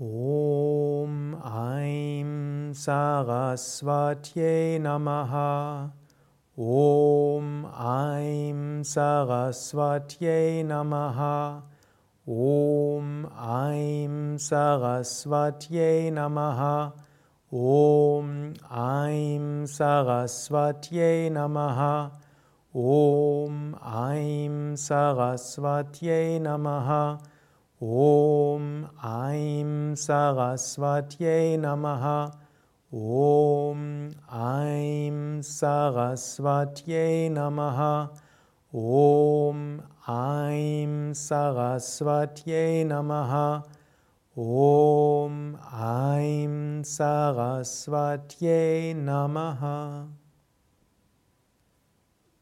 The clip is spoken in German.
Om Aim Saraswatye Namaha. Om Aim Saraswatye Namaha. Om Aim Saraswatye Namaha. Om Aim Saraswatye Namaha. Om Aim Saraswatye Namaha. Om Aim Saraswatye Namaha. Om Aim Saraswatye Namaha. Om Aim Saraswatye Namaha. Om Aim Saraswatye Namaha.